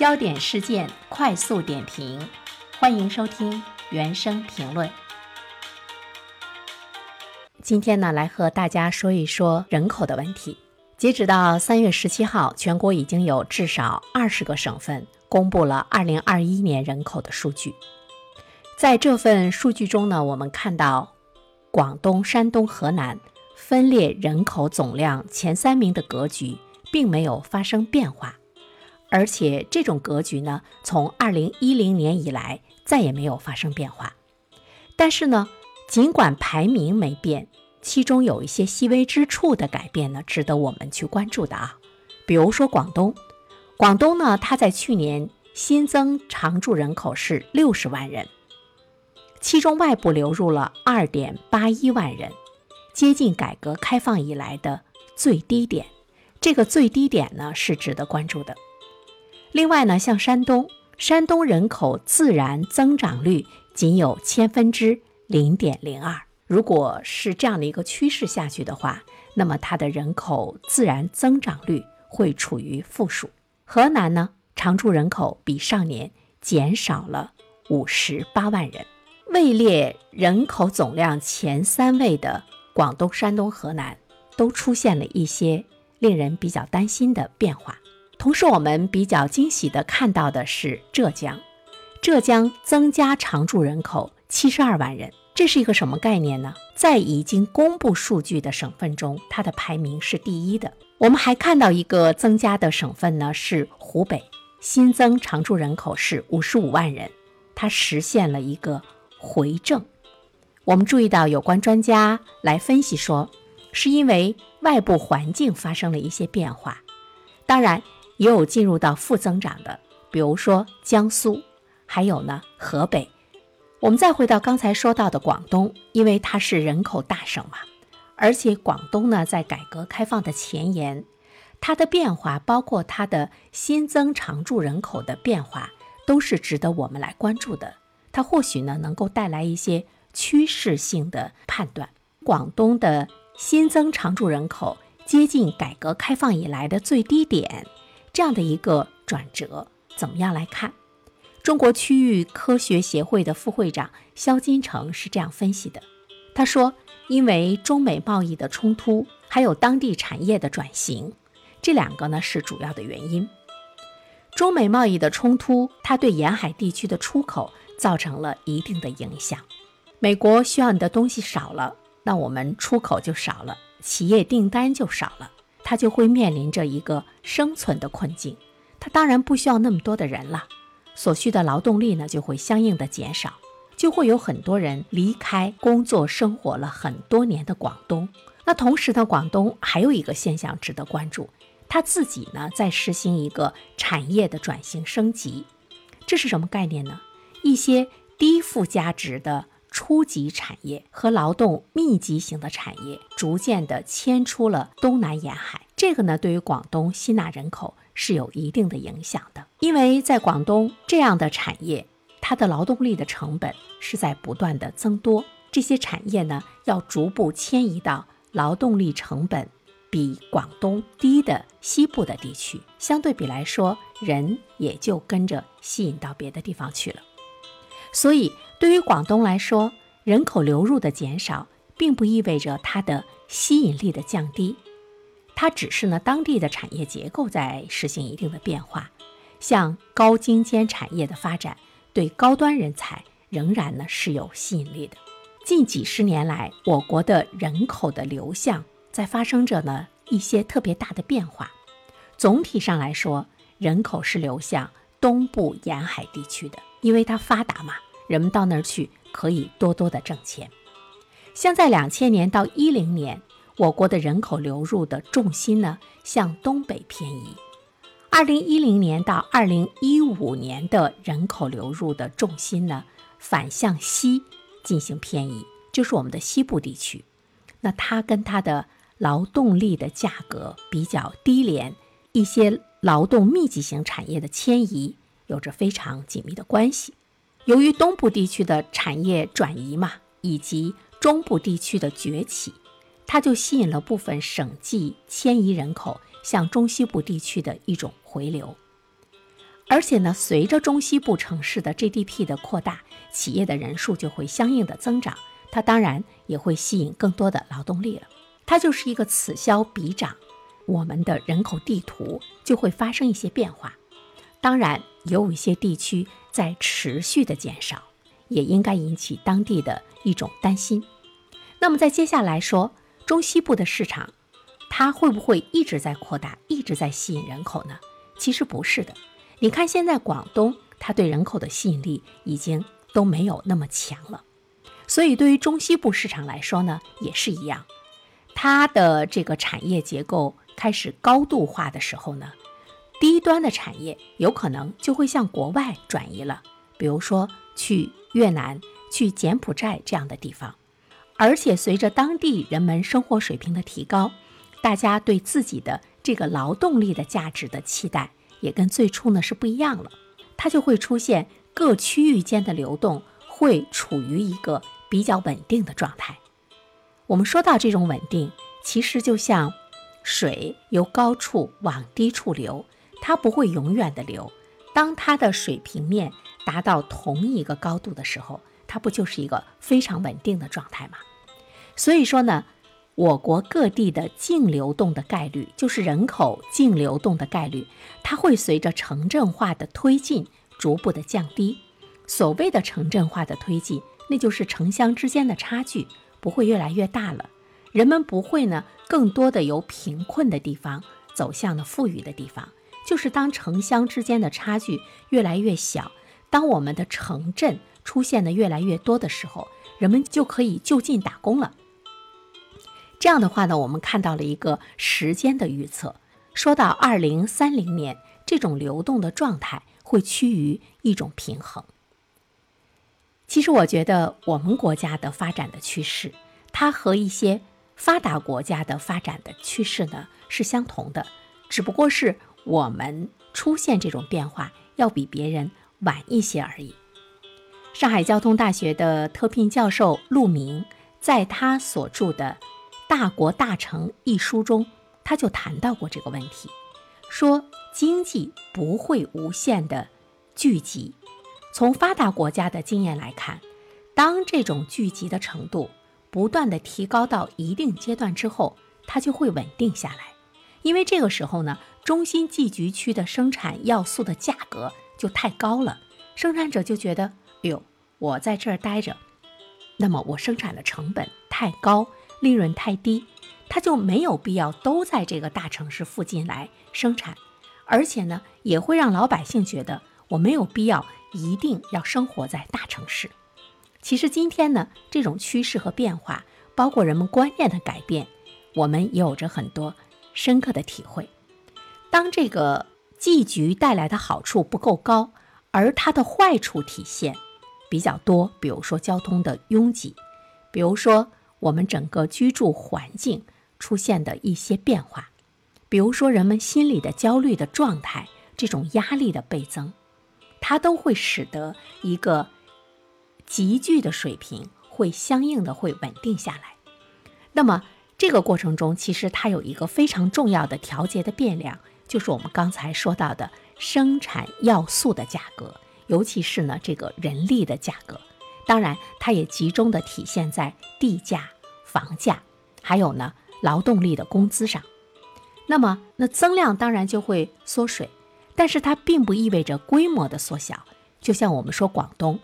焦点事件快速点评，欢迎收听原声评论。今天呢，来和大家说一说人口的问题。截止到三月十七号，全国已经有至少二十个省份公布了二零二一年人口的数据。在这份数据中呢，我们看到广东、山东、河南分列人口总量前三名的格局并没有发生变化。而且这种格局呢，从二零一零年以来再也没有发生变化。但是呢，尽管排名没变，其中有一些细微之处的改变呢，值得我们去关注的啊。比如说广东，广东呢，它在去年新增常住人口是六十万人，其中外部流入了二点八一万人，接近改革开放以来的最低点。这个最低点呢，是值得关注的。另外呢，像山东，山东人口自然增长率仅有千分之零点零二。如果是这样的一个趋势下去的话，那么它的人口自然增长率会处于负数。河南呢，常住人口比上年减少了五十八万人。位列人口总量前三位的广东、山东、河南，都出现了一些令人比较担心的变化。同时，我们比较惊喜的看到的是浙江，浙江增加常住人口七十二万人，这是一个什么概念呢？在已经公布数据的省份中，它的排名是第一的。我们还看到一个增加的省份呢，是湖北，新增常住人口是五十五万人，它实现了一个回正。我们注意到有关专家来分析说，是因为外部环境发生了一些变化，当然。也有进入到负增长的，比如说江苏，还有呢河北。我们再回到刚才说到的广东，因为它是人口大省嘛，而且广东呢在改革开放的前沿，它的变化包括它的新增常住人口的变化，都是值得我们来关注的。它或许呢能够带来一些趋势性的判断。广东的新增常住人口接近改革开放以来的最低点。这样的一个转折，怎么样来看？中国区域科学协会的副会长肖金成是这样分析的：他说，因为中美贸易的冲突，还有当地产业的转型，这两个呢是主要的原因。中美贸易的冲突，它对沿海地区的出口造成了一定的影响。美国需要你的东西少了，那我们出口就少了，企业订单就少了。他就会面临着一个生存的困境，他当然不需要那么多的人了，所需的劳动力呢就会相应的减少，就会有很多人离开工作生活了很多年的广东。那同时呢，广东还有一个现象值得关注，他自己呢在实行一个产业的转型升级，这是什么概念呢？一些低附加值的。初级产业和劳动密集型的产业逐渐的迁出了东南沿海，这个呢对于广东吸纳人口是有一定的影响的。因为在广东这样的产业，它的劳动力的成本是在不断的增多，这些产业呢要逐步迁移到劳动力成本比广东低的西部的地区，相对比来说，人也就跟着吸引到别的地方去了。所以，对于广东来说，人口流入的减少，并不意味着它的吸引力的降低，它只是呢当地的产业结构在实行一定的变化。像高精尖产业的发展，对高端人才仍然呢是有吸引力的。近几十年来，我国的人口的流向在发生着呢一些特别大的变化。总体上来说，人口是流向东部沿海地区的。因为它发达嘛，人们到那儿去可以多多的挣钱。像在两千年到一零年，我国的人口流入的重心呢向东北偏移；二零一零年到二零一五年的人口流入的重心呢反向西进行偏移，就是我们的西部地区。那它跟它的劳动力的价格比较低廉，一些劳动密集型产业的迁移。有着非常紧密的关系。由于东部地区的产业转移嘛，以及中部地区的崛起，它就吸引了部分省际迁移人口向中西部地区的一种回流。而且呢，随着中西部城市的 GDP 的扩大，企业的人数就会相应的增长，它当然也会吸引更多的劳动力了。它就是一个此消彼长，我们的人口地图就会发生一些变化。当然，有一些地区在持续的减少，也应该引起当地的一种担心。那么，在接下来说中西部的市场，它会不会一直在扩大，一直在吸引人口呢？其实不是的。你看，现在广东它对人口的吸引力已经都没有那么强了，所以对于中西部市场来说呢，也是一样。它的这个产业结构开始高度化的时候呢，低端的产业有可能就会向国外转移了，比如说去越南、去柬埔寨这样的地方。而且随着当地人们生活水平的提高，大家对自己的这个劳动力的价值的期待。也跟最初呢是不一样了，它就会出现各区域间的流动会处于一个比较稳定的状态。我们说到这种稳定，其实就像水由高处往低处流，它不会永远的流。当它的水平面达到同一个高度的时候，它不就是一个非常稳定的状态吗？所以说呢。我国各地的净流动的概率，就是人口净流动的概率，它会随着城镇化的推进逐步的降低。所谓的城镇化的推进，那就是城乡之间的差距不会越来越大了，人们不会呢更多的由贫困的地方走向了富裕的地方。就是当城乡之间的差距越来越小，当我们的城镇出现的越来越多的时候，人们就可以就近打工了。这样的话呢，我们看到了一个时间的预测，说到二零三零年，这种流动的状态会趋于一种平衡。其实我觉得我们国家的发展的趋势，它和一些发达国家的发展的趋势呢是相同的，只不过是我们出现这种变化要比别人晚一些而已。上海交通大学的特聘教授陆明在他所著的。《大国大成》一书中，他就谈到过这个问题，说经济不会无限的聚集。从发达国家的经验来看，当这种聚集的程度不断的提高到一定阶段之后，它就会稳定下来。因为这个时候呢，中心聚集区的生产要素的价格就太高了，生产者就觉得，哎呦，我在这儿待着，那么我生产的成本太高。利润太低，它就没有必要都在这个大城市附近来生产，而且呢，也会让老百姓觉得我没有必要一定要生活在大城市。其实今天呢，这种趋势和变化，包括人们观念的改变，我们也有着很多深刻的体会。当这个聚集带来的好处不够高，而它的坏处体现比较多，比如说交通的拥挤，比如说。我们整个居住环境出现的一些变化，比如说人们心理的焦虑的状态，这种压力的倍增，它都会使得一个急剧的水平会相应的会稳定下来。那么这个过程中，其实它有一个非常重要的调节的变量，就是我们刚才说到的生产要素的价格，尤其是呢这个人力的价格。当然，它也集中的体现在地价、房价，还有呢劳动力的工资上。那么，那增量当然就会缩水，但是它并不意味着规模的缩小。就像我们说广东，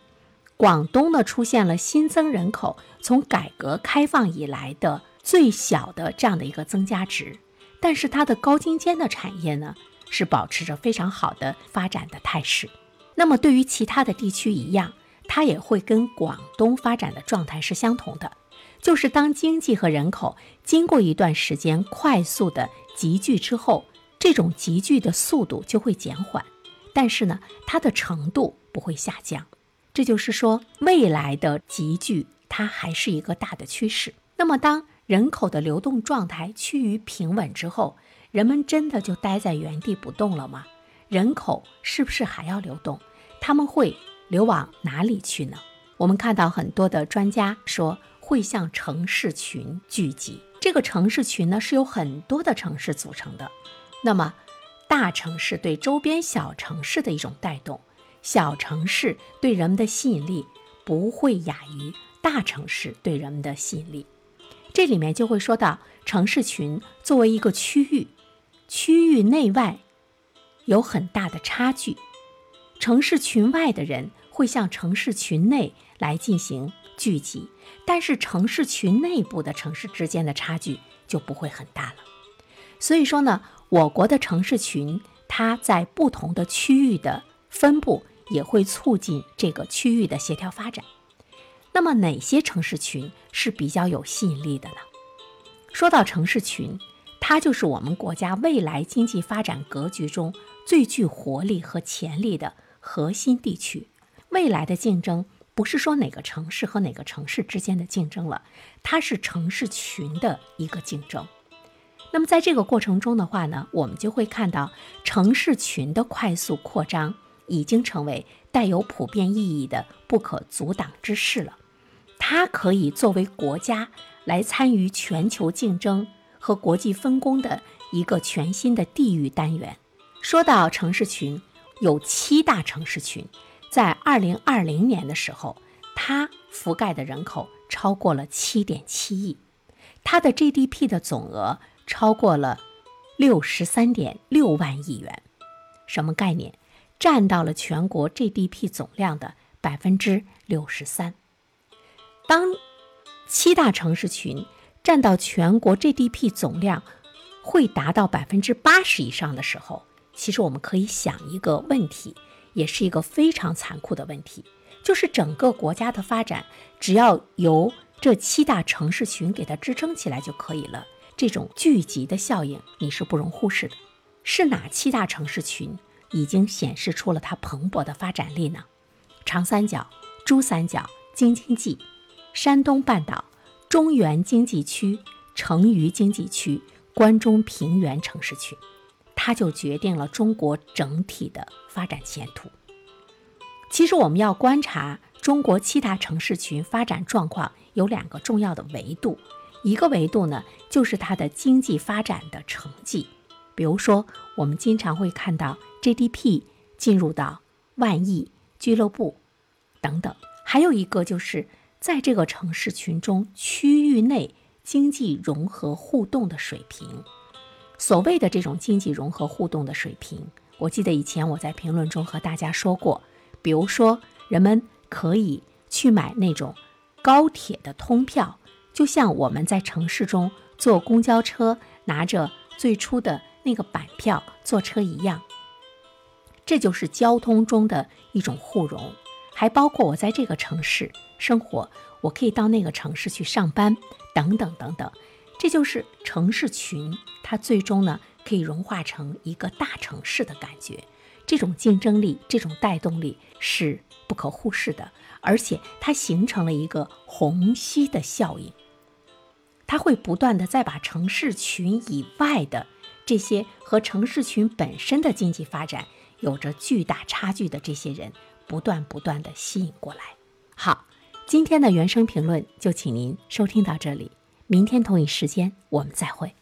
广东呢出现了新增人口从改革开放以来的最小的这样的一个增加值，但是它的高精尖的产业呢是保持着非常好的发展的态势。那么，对于其他的地区一样。它也会跟广东发展的状态是相同的，就是当经济和人口经过一段时间快速的集聚之后，这种集聚的速度就会减缓，但是呢，它的程度不会下降。这就是说，未来的集聚它还是一个大的趋势。那么，当人口的流动状态趋于平稳之后，人们真的就待在原地不动了吗？人口是不是还要流动？他们会？流往哪里去呢？我们看到很多的专家说会向城市群聚集。这个城市群呢是由很多的城市组成的。那么，大城市对周边小城市的一种带动，小城市对人们的吸引力不会亚于大城市对人们的吸引力。这里面就会说到城市群作为一个区域，区域内外有很大的差距，城市群外的人会向城市群内来进行聚集，但是城市群内部的城市之间的差距就不会很大了。所以说呢。我国的城市群，它在不同的区域的分布也会促进这个区域的协调发展。那么，哪些城市群是比较有吸引力的呢？说到城市群，它就是我们国家未来经济发展格局中最具活力和潜力的核心地区。未来的竞争不是说哪个城市和哪个城市之间的竞争了，它是城市群的一个竞争。那么在这个过程中的话呢，我们就会看到城市群的快速扩张已经成为带有普遍意义的不可阻挡之势了。它可以作为国家来参与全球竞争和国际分工的一个全新的地域单元。说到城市群，有七大城市群，在二零二零年的时候，它覆盖的人口超过了七点七亿，它的 GDP 的总额。超过了六十三点六万亿元，什么概念？占到了全国 GDP 总量的百分之六十三。当七大城市群占到全国 GDP 总量会达到百分之八十以上的时候，其实我们可以想一个问题，也是一个非常残酷的问题，就是整个国家的发展，只要由这七大城市群给它支撑起来就可以了。这种聚集的效应你是不容忽视的。是哪七大城市群已经显示出了它蓬勃的发展力呢？长三角、珠三角、京津冀、山东半岛、中原经济区、成渝经济区、关中平原城市群，它就决定了中国整体的发展前途。其实我们要观察中国七大城市群发展状况，有两个重要的维度。一个维度呢，就是它的经济发展的成绩，比如说我们经常会看到 GDP 进入到万亿俱乐部等等。还有一个就是在这个城市群中区域内经济融合互动的水平。所谓的这种经济融合互动的水平，我记得以前我在评论中和大家说过，比如说人们可以去买那种高铁的通票。就像我们在城市中坐公交车，拿着最初的那个板票坐车一样，这就是交通中的一种互融。还包括我在这个城市生活，我可以到那个城市去上班，等等等等。这就是城市群，它最终呢可以融化成一个大城市的感觉。这种竞争力，这种带动力是不可忽视的，而且它形成了一个虹吸的效应。它会不断的再把城市群以外的这些和城市群本身的经济发展有着巨大差距的这些人，不断不断的吸引过来。好，今天的原声评论就请您收听到这里，明天同一时间我们再会。